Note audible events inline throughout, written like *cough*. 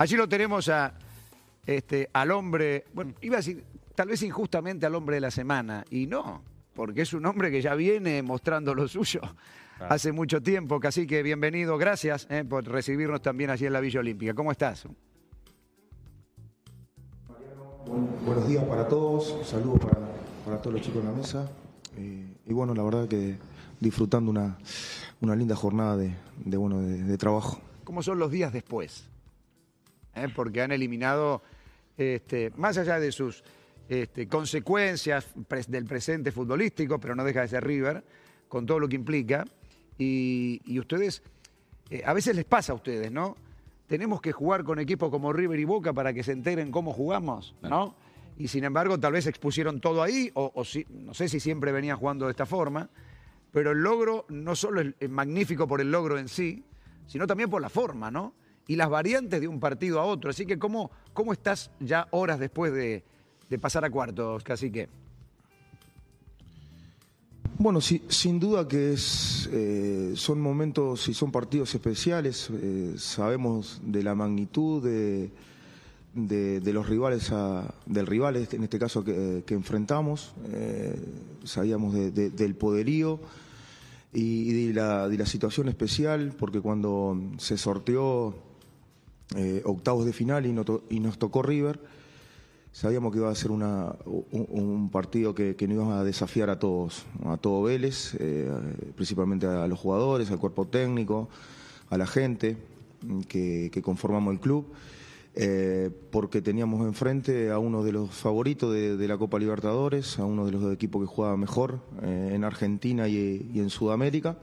Allí lo tenemos a, este, al hombre, bueno, iba a decir, tal vez injustamente al hombre de la semana, y no, porque es un hombre que ya viene mostrando lo suyo hace mucho tiempo. Así que bienvenido, gracias eh, por recibirnos también allí en la Villa Olímpica. ¿Cómo estás? buenos días para todos, saludos para, para, todos los chicos en la mesa. Eh, y bueno, la verdad que disfrutando una, una linda jornada de, de bueno, de, trabajo. ¿Cómo son los días después? Eh, porque han eliminado, este, más allá de sus este, consecuencias del presente futbolístico, pero no deja de ser River, con todo lo que implica. Y, ustedes, eh, a veces les pasa a ustedes, ¿no? Tenemos que jugar con equipos como River y Boca para que se enteren cómo jugamos, ¿no? Y sin embargo, tal vez expusieron todo ahí, o, si, no sé si siempre venían jugando de esta forma, pero el logro no solo es magnífico por el logro en sí, sino también por la forma, ¿no? Y las variantes de un partido a otro. Así que, ¿cómo, cómo estás ya horas después de, pasar a cuartos, cacique? Bueno, sin duda que es, eh, son momentos y son partidos especiales. Eh, sabemos de la magnitud de, de, los rivales, del rival, en este caso que, enfrentamos. Eh, sabíamos del poderío y, de, la, de, la, situación especial, porque cuando se sorteó octavos de final y, y nos tocó River, Sabíamos que iba a ser un, partido que, que, nos iba a desafiar a todos, a todo Vélez, eh, principalmente a los jugadores, al cuerpo técnico, a la gente que, conformamos el club, eh, porque teníamos enfrente a uno de los favoritos de, la Copa Libertadores, a uno de los equipos que juega mejor eh, en Argentina y en Sudamérica.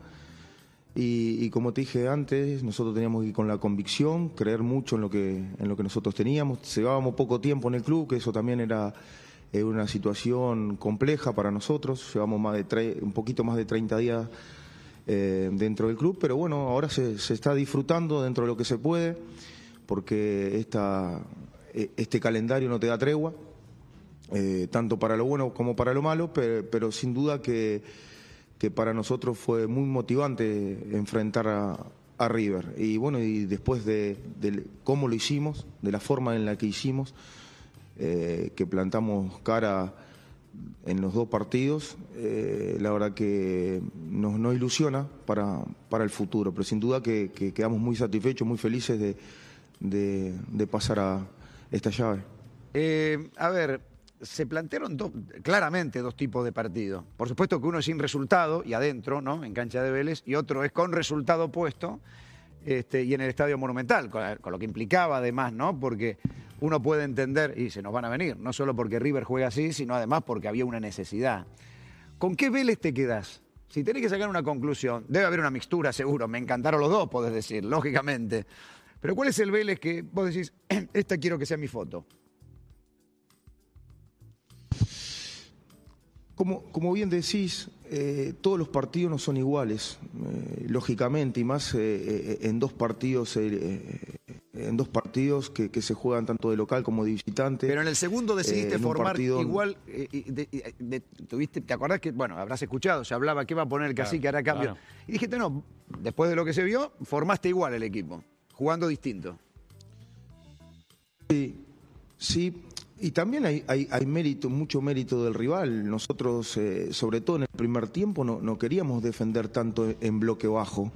Y, como te dije antes, nosotros teníamos que ir con la convicción, creer mucho en lo que, en lo que nosotros teníamos. Llevábamos poco tiempo en el club, que eso también era eh, una situación compleja para nosotros. Llevamos más de un poquito más de 30 días eh, dentro del club, pero bueno, ahora se, está disfrutando dentro de lo que se puede, porque esta, e, este calendario no te da tregua, eh, tanto para lo bueno como para lo malo, pero sin duda que que para nosotros fue muy motivante enfrentar a, River. Y bueno, y después de, cómo lo hicimos, de la forma en la que hicimos, eh, que plantamos cara en los dos partidos, eh, la verdad que nos, ilusiona para, para, el futuro, pero sin duda que, quedamos muy satisfechos, muy felices de, de pasar a esta llave. Eh, a ver, se plantearon claramente dos tipos de partidos. Por supuesto que uno es sin resultado y adentro, ¿no? En cancha de Vélez, y otro es con resultado opuesto este, y en el Estadio Monumental, con, lo que implicaba además, ¿no? Porque uno puede entender, y se nos van a venir, no solo porque River juega así, sino además porque había una necesidad. ¿Con qué Vélez te quedás? Si tenés que sacar una conclusión, debe haber una mixtura seguro, me encantaron los dos, podés decir, lógicamente. Pero ¿cuál es el Vélez que vos decís, *clears throat* esta quiero que sea mi foto? Como, como bien decís, eh, todos los partidos no son iguales, eh, lógicamente, y más eh, en dos partidos, en dos partidos que, se juegan tanto de local como de visitante. Pero en el segundo decidiste formar igual, tuviste, ¿te acordás que, bueno, habrás escuchado, se hablaba qué va a poner el cacique, hará cambio? Y dijiste, no, después de lo que se vio, formaste igual el equipo, jugando distinto. Sí, sí, y también hay, hay, mérito, mucho mérito del rival. Nosotros, eh, sobre todo en el primer tiempo, no, queríamos defender tanto en bloque bajo.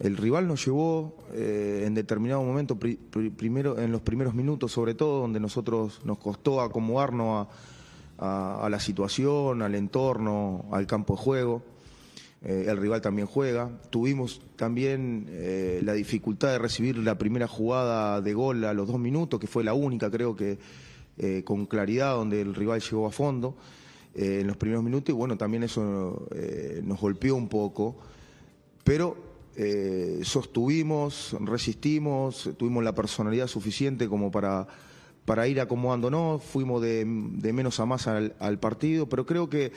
El rival nos llevó eh, en determinado momento, primero, en los primeros minutos sobre todo, donde nosotros nos costó acomodarnos a, la situación, al entorno, al campo de juego. Eh, el rival también juega. Tuvimos también la dificultad de recibir la primera jugada de gol a los dos minutos, que fue la única, creo que eh, con claridad, donde el rival llegó a fondo eh, en los primeros minutos y bueno, también eso eh, nos golpeó un poco, pero sostuvimos, resistimos, tuvimos la personalidad suficiente como para, para ir acomodándonos, fuimos de, menos a más al, partido, pero creo que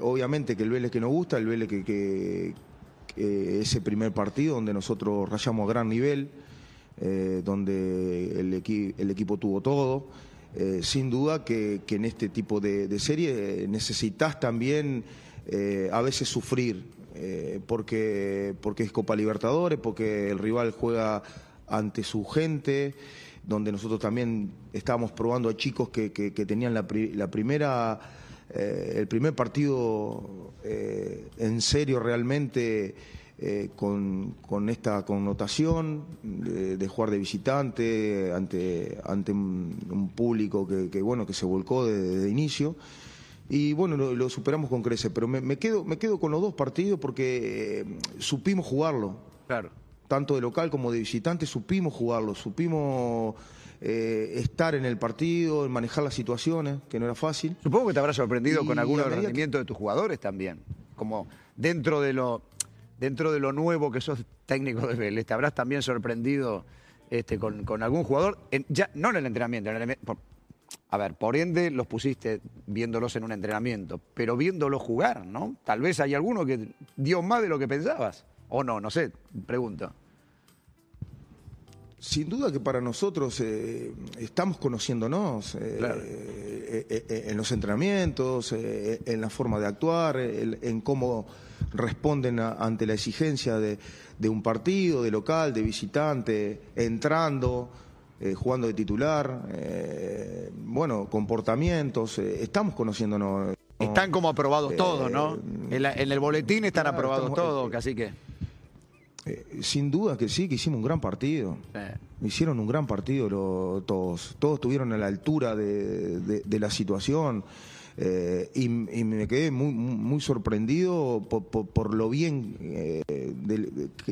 obviamente que el Vélez que nos gusta, el Vélez que, ese primer partido donde nosotros rayamos a gran nivel, donde el, equipo tuvo todo, eh, sin duda que, en este tipo de, serie eh, necesitas también eh, a veces sufrir, porque, porque es Copa Libertadores, porque el rival juega ante su gente, donde nosotros también estábamos probando a chicos que, tenían la, primera, el primer partido en serio realmente eh, con, esta connotación de, jugar de visitante ante, ante un, público que, bueno, que se volcó desde inicio. Y bueno, lo, superamos con creces, pero me, quedo, me quedo con los dos partidos porque supimos jugarlo. Claro tanto de local como de visitante, supimos jugarlo, supimos eh, estar en el partido, manejar las situaciones, que no era fácil. Supongo que te habrás sorprendido con algunos rendimientos de tus jugadores también, como dentro de lo dentro de lo nuevo que sos técnico de Vélez, te habrás también sorprendido este, con, algún jugador, ya no en el entrenamiento, a ver, por ende los pusiste viéndolos en un entrenamiento, pero viéndolos jugar, ¿no? Tal vez hay alguno que dio más de lo que pensabas. ¿O no? No sé, pregunto. Sin duda que para nosotros eh, estamos conociéndonos eh, eh, en los entrenamientos, en la forma de actuar, en cómo responden ante la exigencia de, un partido, de local, de visitante, entrando, jugando de titular, bueno, comportamientos, estamos conociéndonos. Están como aprobados todos, ¿no? En, el boletín están aprobados todos, así que... Eh, sin duda que sí, que hicimos un gran partido. Hicieron un gran partido todos. Todos estuvieron a la altura de, la situación. Eh, y, me quedé muy, muy sorprendido por, lo bien eh,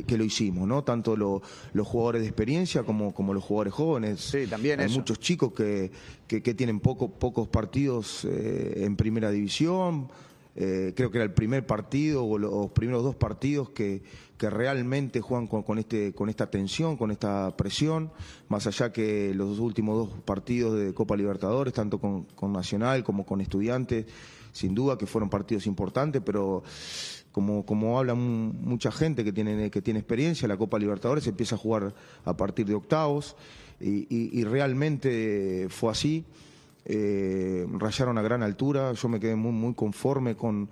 que, lo hicimos, ¿no? Tanto los jugadores de experiencia como, como los jugadores jóvenes. Sí, también Hay muchos chicos que, que, tienen poco, pocos partidos en primera división. creo que era el primer partido o los primeros dos partidos que, que realmente juegan con, este, con esta tensión, con esta presión, más allá que los últimos dos partidos de Copa Libertadores, tanto con, Nacional como con Estudiantes, sin duda que fueron partidos importantes, pero como, como habla mucha gente que tiene, que tiene experiencia, la Copa Libertadores empieza a jugar a partir de octavos y, realmente fue así. Eh, rayaron a gran altura, yo me quedé muy, muy conforme con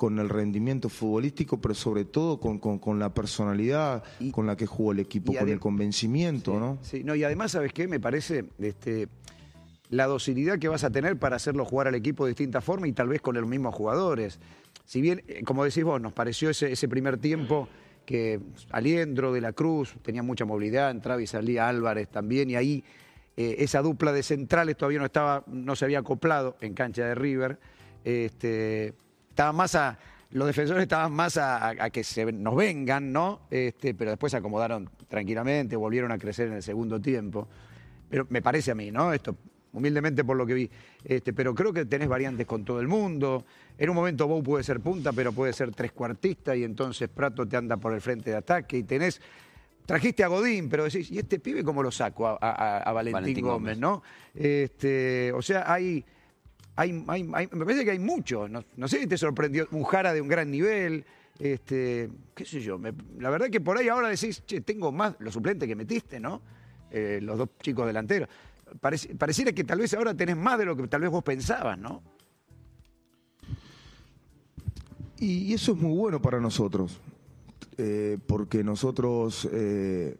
con el rendimiento futbolístico, pero sobre todo con, con, la personalidad con la que jugó el equipo, con el convencimiento, ¿no? Sí, no, y además, ¿sabes qué? Me parece este, la docilidad que vas a tener para hacerlo jugar al equipo de distinta forma y tal vez con los mismos jugadores. Si bien, eh, como decís vos, nos pareció ese, ese primer tiempo que Aliendro de la Cruz tenía mucha movilidad, entraba y salía Álvarez también, y ahí eh, esa dupla de centrales todavía no estaba, no se había acoplado en cancha de River. Este, más a, los defensores estaban más a, que se, nos vengan, ¿no? Este, pero después se acomodaron tranquilamente, volvieron a crecer en el segundo tiempo. Pero me parece a mí, ¿no? Esto, humildemente por lo que vi. Este, pero creo que tenés variantes con todo el mundo. En un momento Bou puede ser punta, pero puede ser trescuartista y entonces Prato te anda por el frente de ataque y tenés. Trajiste a Godín, pero decís, ¿y este pibe cómo lo saco a, Valentín, Gómez, no? Este, o sea, hay me parece que hay mucho. No, sé si te sorprendió un Jara de un gran nivel. Este, qué sé yo. la verdad que por ahí ahora decís, che, tengo más los suplentes que metiste, ¿no? Eh, los dos chicos delanteros. pareciera que tal vez ahora tenés más de lo que tal vez vos pensabas, ¿no? Y, eso es muy bueno para nosotros, eh, porque nosotros eh,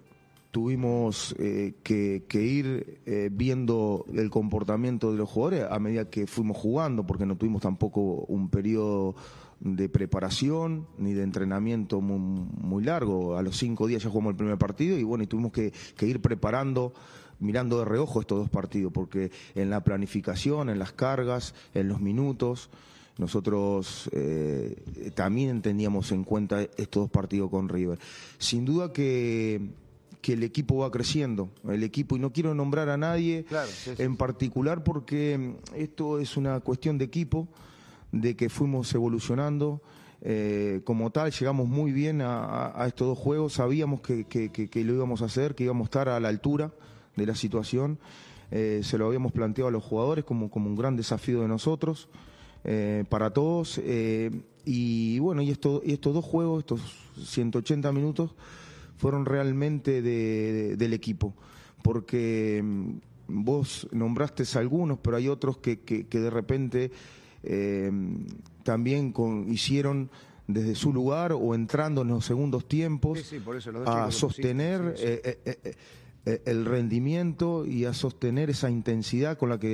tuvimos eh, que, ir eh, viendo el comportamiento de los jugadores a medida que fuimos jugando, porque no tuvimos tampoco un periodo de preparación ni de entrenamiento muy, largo. A los cinco días ya jugamos el primer partido y bueno, y tuvimos que, ir preparando mirando de reojo estos dos partidos, porque en la planificación, en las cargas, en los minutos, nosotros eh, también teníamos en cuenta estos dos partidos con River. Sin duda que que el equipo va creciendo, el equipo, y no quiero nombrar a nadie en particular porque mm, esto es una cuestión de equipo, de que fuimos evolucionando. Eh, como tal, llegamos muy bien a, estos dos juegos, sabíamos que, lo íbamos a hacer, que íbamos a estar a la altura de la situación, eh, se lo habíamos planteado a los jugadores como, como un gran desafío de nosotros, eh, para todos, y bueno, y, esto, y estos dos juegos, estos 180 minutos, fueron realmente del equipo, porque mm, vos nombraste algunos, pero hay otros que, que, de repente eh, también hicieron desde su lugar o entrando en los segundos tiempos Sí, sí, por eso los dos a que sostener sí, eh, eh, eh, eh, el rendimiento y a sostener esa intensidad con la que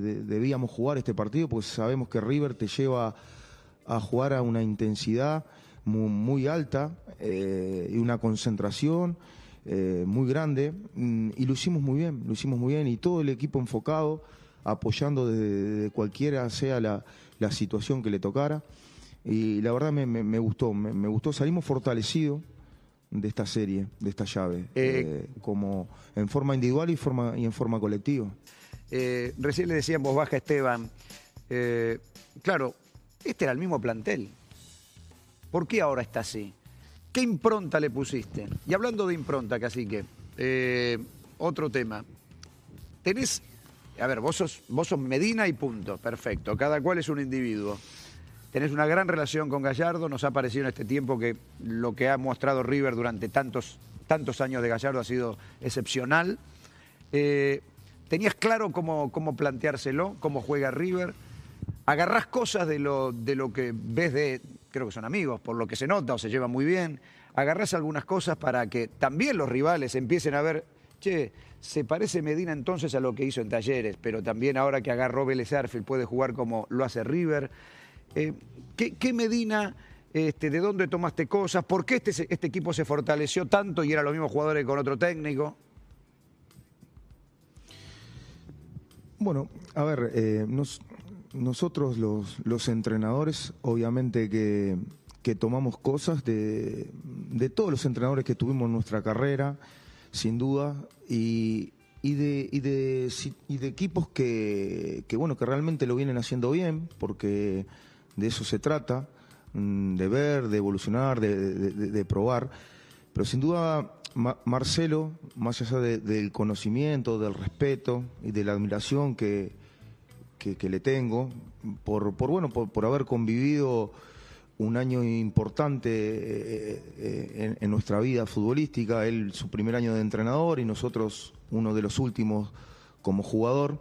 de- debíamos jugar este partido, porque sabemos que River te lleva a jugar a una intensidad muy, muy alta eh, y una concentración eh, muy grande mm, y lo hicimos muy bien, lo hicimos muy bien y todo el equipo enfocado, apoyando desde, desde cualquiera sea la, la situación que le tocara y la verdad me, me- me gustó, me, me gustó, salimos fortalecidos de esta serie, de esta llave, Eh, eh, como en forma individual y, forma, y en forma colectiva. Eh, recién le decía en voz baja Esteban, claro, este era el mismo plantel. ¿Por qué ahora está así? ¿Qué impronta le pusiste? Y hablando de impronta, cacique, eh, otro tema. Tenés, a ver, vos sos, vos sos Medina y punto, perfecto, cada cual es un individuo. Tenés una gran relación con Gallardo, nos ha parecido en este tiempo que lo que ha mostrado River durante tantos, tantos años de Gallardo ha sido excepcional. Eh, ¿Tenías claro cómo, cómo planteárselo, cómo juega River? ¿Agarrás cosas de lo, de lo que ves de, creo que son amigos, por lo que se nota o se llevan muy bien? ¿Agarrás algunas cosas para que también los rivales empiecen a ver, che, se parece Medina entonces a lo que hizo en Talleres, pero también ahora que agarró Vélez Arfield puede jugar como lo hace River? Eh, ¿qué, Medina, este, de dónde tomaste cosas? ¿Por qué este, este equipo se fortaleció tanto y eran los mismos jugadores con otro técnico? Bueno, a ver, eh, nos- nosotros los, los entrenadores, obviamente que, que tomamos cosas de, de todos los entrenadores que tuvimos en nuestra carrera, sin duda, y, y de, y de, y de equipos que, que, bueno, que realmente lo vienen haciendo bien, porque de eso se trata, mm, de ver, de evolucionar, de, probar. Pero sin duda, Ma- Marcelo, más allá de- del conocimiento, del respeto y de la admiración que, que, que le tengo, por, por bueno, por, por haber convivido un año importante eh, eh, en, en nuestra vida futbolística, él su primer año de entrenador y nosotros uno de los últimos como jugador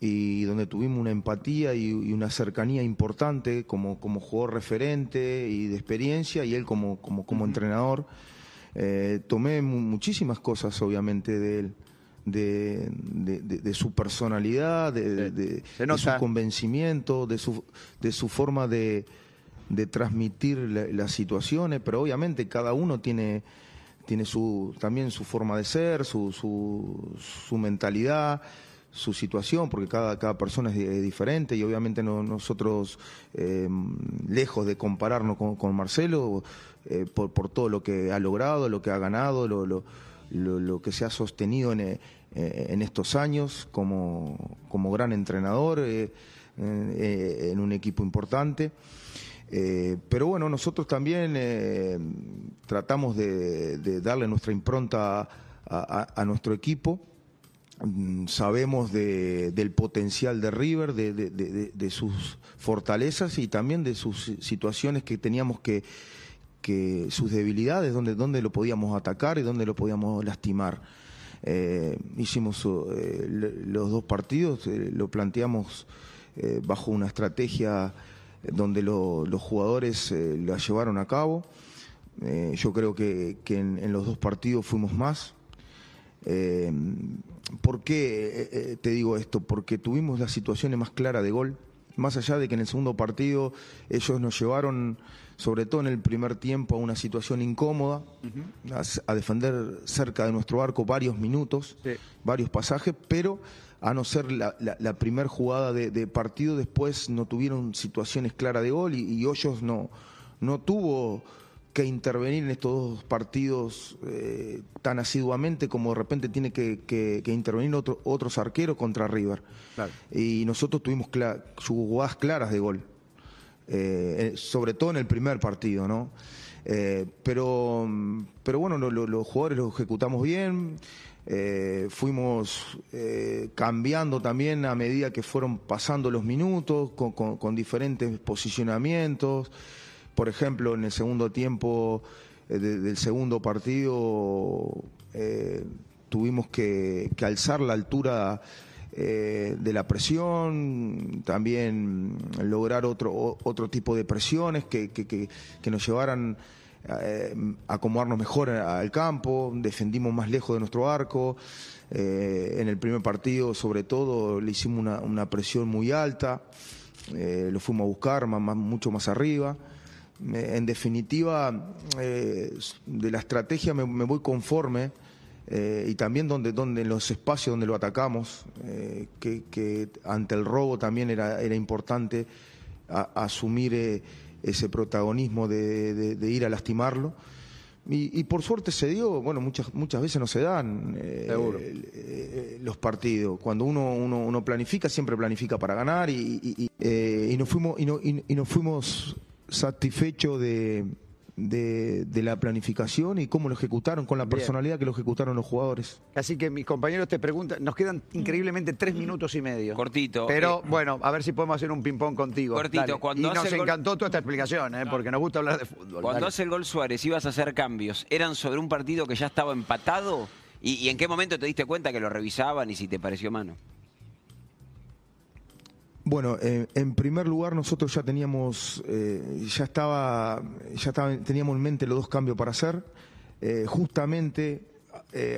y donde tuvimos una empatía y, y una cercanía importante como, como jugador referente y de experiencia y él como, como, como entrenador. Eh, tomé mu- muchísimas cosas obviamente de él, de, de- de- de su personalidad, de, su convencimiento, de su, de su forma de, de transmitir la- las situaciones, pero obviamente cada uno tiene, tiene su, también su forma de ser, su, su, su mentalidad, su situación, porque cada, cada persona es, di- es diferente y obviamente no- nosotros, eh, lejos de compararnos con, con Marcelo, eh, por, por todo lo que ha logrado, lo que ha ganado, lo, lo, lo- lo que se ha sostenido en, en estos años como, como gran entrenador eh, eh, en un equipo importante. Eh, pero bueno, nosotros también eh, tratamos de, darle nuestra impronta a, nuestro equipo. Mm, Sabemos de- del potencial de River, de- de sus fortalezas y también de sus situaciones que teníamos que, que sus debilidades, donde, donde lo podíamos atacar y donde lo podíamos lastimar. Eh, hicimos eh, los dos partidos, eh, lo planteamos bajo una estrategia donde lo- los jugadores la llevaron a cabo. Yo creo que, en, en los dos partidos fuimos más. ¿Por qué te digo esto? Porque tuvimos las situaciones más claras de gol. Más allá de que en el segundo partido ellos nos llevaron, sobre todo en el primer tiempo, a una situación incómoda, a, a defender cerca de nuestro arco varios minutos, Sí. varios pasajes, pero a no ser la, la, la primer jugada de, de partido, después no tuvieron situaciones claras de gol y, y Hoyos no, no tuvo que intervenir en estos dos partidos eh, tan asiduamente como de repente tiene que, que- que intervenir otro- otros arqueros contra River. Claro. Y nosotros tuvimos jugadas claras de gol, eh, sobre todo en el primer partido, ¿no? Eh, pero, pero bueno, lo- lo- los jugadores lo ejecutamos bien, fuimos cambiando también a medida que fueron pasando los minutos, con, con- con diferentes posicionamientos. Por ejemplo, en el segundo tiempo eh, de- del segundo partido eh, tuvimos que, alzar la altura eh, de la presión, también lograr otro, otro tipo de presiones que, que, nos llevaran a acomodarnos mejor al campo, defendimos más lejos de nuestro arco. En el primer partido, sobre todo, le hicimos una, presión muy alta, lo fuimos a buscar mucho más arriba. En definitiva, de la estrategia me, me voy conforme eh, y también donde, donde en los espacios donde lo atacamos, eh, que, ante el robo también era, era importante asumir eh, ese protagonismo de, ir a lastimarlo. Y, por suerte se dio, bueno, muchas, muchas veces no se dan los partidos. Cuando uno, uno, uno, planifica, siempre planifica para ganar y, y nos fuimos, y, nos fuimos satisfechos de de, la planificación y cómo lo ejecutaron, con la personalidad que lo ejecutaron los jugadores. Así que mis compañeros te preguntan, nos quedan increíblemente tres minutos y medio. Cortito. Pero eh, bueno, a ver si podemos hacer un ping-pong contigo. Cortito. Cuando y nos encantó toda esta explicación, ¿eh? porque nos gusta hablar de fútbol. Cuando hace el gol Suárez, ibas a hacer cambios, ¿eran sobre un partido que ya estaba empatado? ¿Y en qué momento te diste cuenta que lo revisaban y si te pareció mano? Bueno, eh, en primer lugar nosotros ya teníamos, eh, ya estaba, ya estaba, teníamos en mente los dos cambios para hacer. Eh, justamente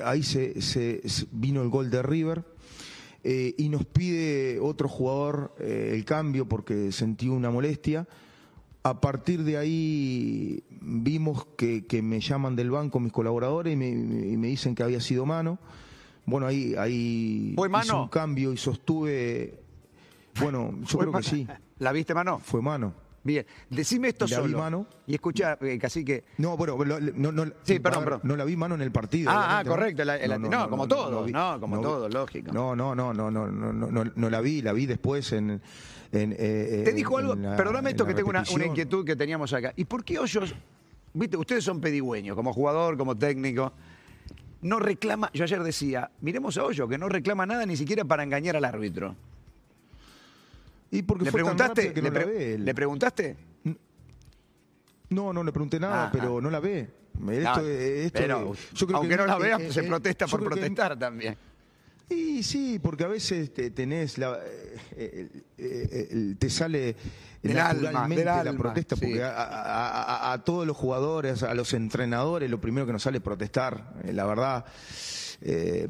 ahí se, vino el gol de River y nos pide otro jugador el cambio porque sentí una molestia. A partir de ahí vimos que, me llaman del banco mis colaboradores y me, dicen que había sido mano. Bueno, ahí, ahí hice un cambio y sostuve bueno, yo creo que sí. ¿La viste mano? Fue mano. Bien, decime esto la solo. Vi mano. Y escucha, eh, casi que. No, bueno, no, no, sí, perdón, perdón. no la vi mano en el partido. Ah, ah correcto. no, como todo, no, como todo, lógico. No, no, no, no, no, no, no, no la vi, la vi después en. en eh, Te dijo algo, perdóname esto que tengo una, una, inquietud que teníamos acá. ¿Y por qué Hoyos, viste, ustedes son pedigüeños, como jugador, como técnico, no reclama, yo ayer decía, miremos a Hoyo, que no reclama nada ni siquiera para engañar al árbitro. ¿Y porque ¿Le preguntaste? ¿Le, preguntaste? No, no le pregunté nada, ah, pero ah. no la ve. Esto, aunque no la vea, se protesta por protestar también. Y sí, porque a veces te, tenés la, eh, eh, te sale naturalmente la protesta, porque a, todos los jugadores, a los entrenadores, lo primero que nos sale es protestar, eh, la verdad. Eh,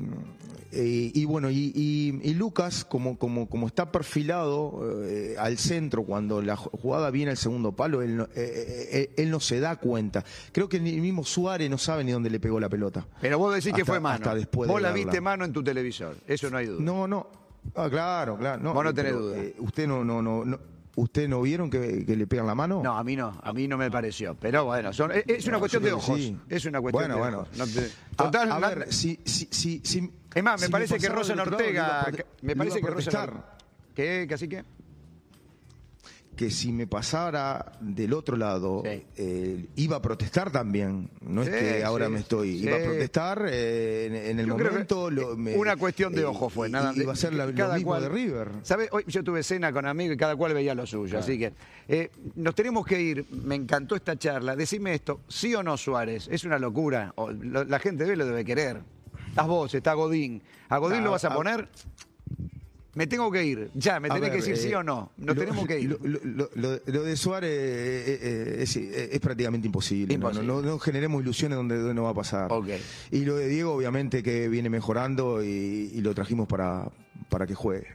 y, bueno, y, Lucas, como, como, como está perfilado eh, al centro cuando la jugada viene al segundo palo, él no, eh, él no se da cuenta. Creo que ni mismo Suárez no sabe ni dónde le pegó la pelota. Pero vos decís que fue mano. después vos la viste mano en tu televisor, eso no hay duda. No, no. Ah, claro, claro. No, vos no tenés duda. usted no, no, no, no ¿Usted no vieron que, le pegan la mano? No, a mí no, a mí no me pareció. Pero bueno, es, una cuestión de ojos. Es una cuestión de ojos. Total, a, ver, si, si, si, Es más, me parece que Rosa Ortega. Me parece que Rosa. ¿Qué? ¿Qué así que? si me pasara del otro lado, eh, iba a protestar también. No es que ahora me estoy. Iba a protestar eh, en, el momento. una cuestión de ojo fue, nada Iba a ser la, lo mismo de River. ¿Sabe? Hoy yo tuve cena con amigos y cada cual veía lo suyo. Así que eh, nos tenemos que ir. Me encantó esta charla. Decime esto: ¿sí o no, Suárez? Es una locura. la gente de lo debe querer. Estás vos, está Godín. ¿A Godín lo vas a poner? Me tengo que ir, ya, me tenés que decir sí eh, o no. Nos tenemos que ir. Lo, de Suárez eh, eh, es, prácticamente imposible. No, generemos ilusiones donde, no va a pasar. Y lo de Diego, obviamente, que viene mejorando y, lo trajimos para, para que juegue.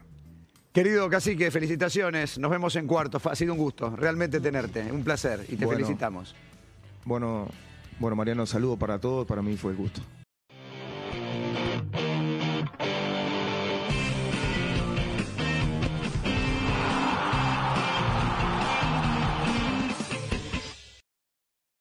Querido Cacique, felicitaciones. Nos vemos en cuarto. Ha sido un gusto realmente tenerte. Un placer y te felicitamos. Bueno, bueno, Mariano, saludo para todos. Para mí fue el gusto.